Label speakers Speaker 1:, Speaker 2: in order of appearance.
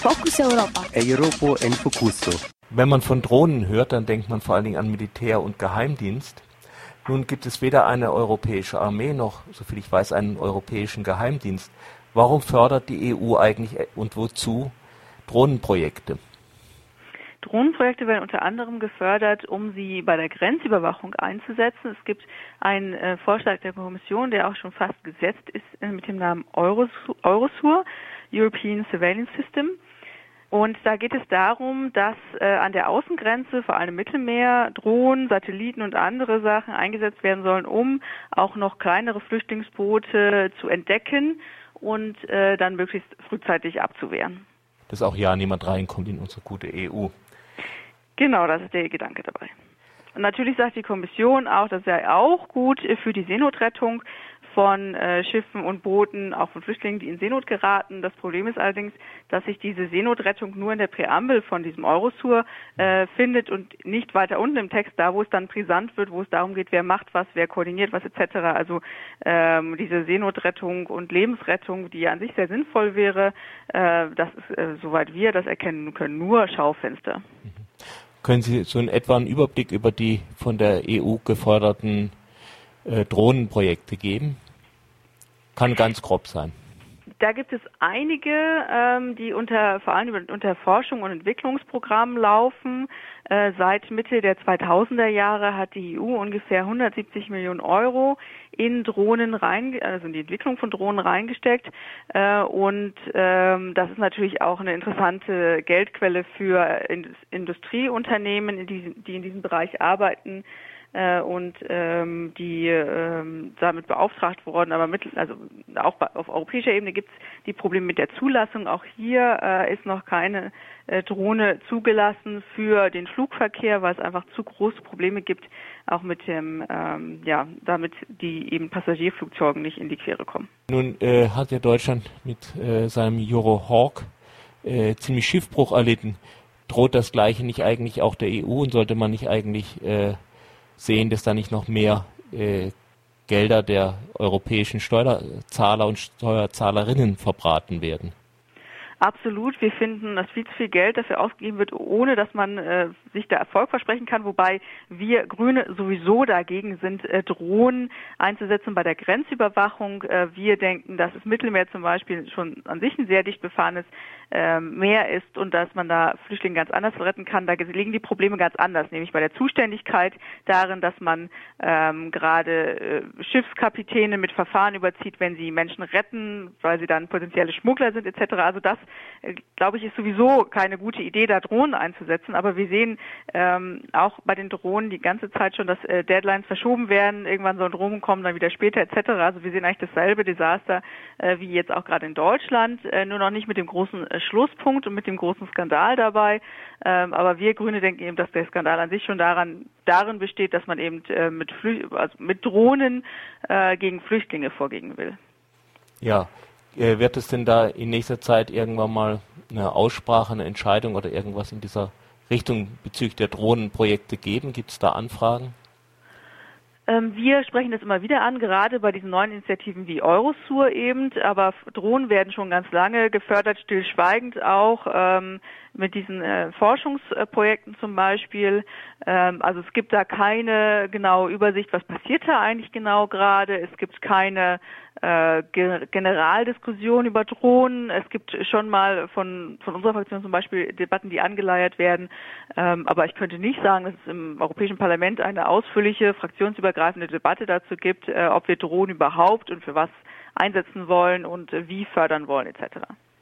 Speaker 1: Fokus Europa.
Speaker 2: Europa en Focuso.
Speaker 3: Wenn man von Drohnen hört, dann denkt man vor allen Dingen an Militär und Geheimdienst. Nun gibt es weder eine europäische Armee noch, soviel ich weiß, einen europäischen Geheimdienst. Warum fördert die EU eigentlich und wozu Drohnenprojekte?
Speaker 4: Drohnenprojekte werden unter anderem gefördert, um sie bei der Grenzüberwachung einzusetzen. Es gibt einen äh, Vorschlag der Kommission, der auch schon fast gesetzt ist äh, mit dem Namen Eurosur, Eurosur, European Surveillance System. Und da geht es darum, dass äh, an der Außengrenze, vor allem im Mittelmeer, Drohnen, Satelliten und andere Sachen eingesetzt werden sollen, um auch noch kleinere Flüchtlingsboote zu entdecken und äh, dann möglichst frühzeitig abzuwehren.
Speaker 3: Dass auch ja niemand reinkommt in unsere gute EU.
Speaker 4: Genau, das ist der Gedanke dabei. Und natürlich sagt die Kommission auch, das sei auch gut für die Seenotrettung von äh, Schiffen und Booten, auch von Flüchtlingen, die in Seenot geraten. Das Problem ist allerdings, dass sich diese Seenotrettung nur in der Präambel von diesem Eurosur äh, findet und nicht weiter unten im Text, da wo es dann brisant wird, wo es darum geht, wer macht was, wer koordiniert was etc. Also ähm, diese Seenotrettung und Lebensrettung, die an sich sehr sinnvoll wäre, äh, das ist, äh, soweit wir das erkennen können, nur Schaufenster. Mhm.
Speaker 3: Können Sie so in etwa einen Überblick über die von der EU geförderten äh, Drohnenprojekte geben? Kann ganz grob sein.
Speaker 4: Da gibt es einige, ähm, die unter vor allem unter Forschung und Entwicklungsprogrammen laufen. Äh, seit Mitte der 2000er Jahre hat die EU ungefähr 170 Millionen Euro in Drohnen rein, also in die Entwicklung von Drohnen reingesteckt. Äh, und ähm, das ist natürlich auch eine interessante Geldquelle für Industrieunternehmen, die, die in diesem Bereich arbeiten äh, und ähm, die ähm, damit beauftragt worden, aber mit, also auch bei, auf europäischer Ebene gibt es die Probleme mit der Zulassung. Auch hier äh, ist noch keine äh, Drohne zugelassen für den Flugverkehr, weil es einfach zu große Probleme gibt, auch mit dem, ähm, ja, damit die eben Passagierflugzeuge nicht in die Quere kommen.
Speaker 3: Nun äh, hat ja Deutschland mit äh, seinem Eurohawk äh, ziemlich Schiffbruch erlitten. Droht das Gleiche nicht eigentlich auch der EU und sollte man nicht eigentlich äh, sehen, dass da nicht noch mehr äh, Gelder der europäischen Steuerzahler und Steuerzahlerinnen verbraten werden.
Speaker 4: Absolut. Wir finden, dass viel zu viel Geld dafür ausgegeben wird, ohne dass man äh, sich da Erfolg versprechen kann. Wobei wir Grüne sowieso dagegen sind, äh, Drohnen einzusetzen bei der Grenzüberwachung. Äh, wir denken, dass das Mittelmeer zum Beispiel schon an sich ein sehr dicht befahrenes äh, Meer ist und dass man da Flüchtlinge ganz anders retten kann. Da liegen die Probleme ganz anders, nämlich bei der Zuständigkeit darin, dass man ähm, gerade äh, Schiffskapitäne mit Verfahren überzieht, wenn sie Menschen retten, weil sie dann potenzielle Schmuggler sind etc. Also das glaube ich, ist sowieso keine gute Idee, da Drohnen einzusetzen. Aber wir sehen ähm, auch bei den Drohnen die ganze Zeit schon, dass äh, Deadlines verschoben werden. Irgendwann sollen Drohnen kommen, dann wieder später etc. Also wir sehen eigentlich dasselbe Desaster äh, wie jetzt auch gerade in Deutschland, äh, nur noch nicht mit dem großen äh, Schlusspunkt und mit dem großen Skandal dabei. Ähm, aber wir Grüne denken eben, dass der Skandal an sich schon daran darin besteht, dass man eben äh, mit, Flü also mit Drohnen äh, gegen Flüchtlinge vorgehen will.
Speaker 3: Ja, äh, wird es denn da in nächster Zeit irgendwann mal eine Aussprache, eine Entscheidung oder irgendwas in dieser Richtung bezüglich der Drohnenprojekte geben? Gibt es da Anfragen?
Speaker 4: Ähm, wir sprechen das immer wieder an, gerade bei diesen neuen Initiativen wie Eurosur eben, aber Drohnen werden schon ganz lange gefördert, stillschweigend auch. Ähm, mit diesen äh, Forschungsprojekten zum Beispiel. Ähm, also es gibt da keine genaue Übersicht, was passiert da eigentlich genau gerade. Es gibt keine äh, Generaldiskussion über Drohnen. Es gibt schon mal von, von unserer Fraktion zum Beispiel Debatten, die angeleiert werden. Ähm, aber ich könnte nicht sagen, dass es im Europäischen Parlament eine ausführliche, fraktionsübergreifende Debatte dazu gibt, äh, ob wir Drohnen überhaupt und für was einsetzen wollen und äh, wie fördern wollen etc.